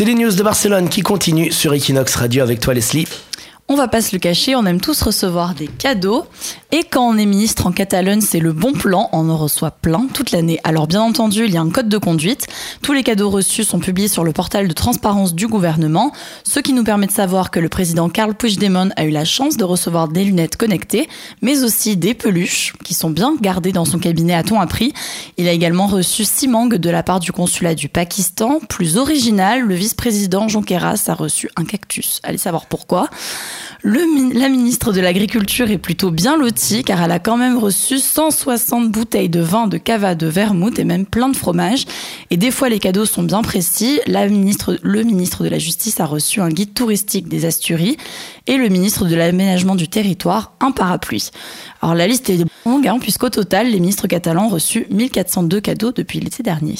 C'est les news de Barcelone qui continuent sur Equinox Radio avec toi Leslie. On va pas se le cacher, on aime tous recevoir des cadeaux. Et quand on est ministre en Catalogne, c'est le bon plan, on en reçoit plein toute l'année. Alors bien entendu, il y a un code de conduite. Tous les cadeaux reçus sont publiés sur le portail de transparence du gouvernement, ce qui nous permet de savoir que le président Karl Puigdemont a eu la chance de recevoir des lunettes connectées, mais aussi des peluches qui sont bien gardées dans son cabinet à ton appris. Il a également reçu six mangues de la part du consulat du Pakistan. Plus original, le vice-président Jonqueras a reçu un cactus. Allez savoir pourquoi. Le, la ministre de l'Agriculture est plutôt bien lotie car elle a quand même reçu 160 bouteilles de vin de cava de vermouth et même plein de fromage. Et des fois les cadeaux sont bien précis. La ministre, le ministre de la Justice a reçu un guide touristique des Asturies et le ministre de l'Aménagement du Territoire un parapluie. Alors la liste est longue hein, puisqu'au total les ministres catalans ont reçu 1402 cadeaux depuis l'été dernier.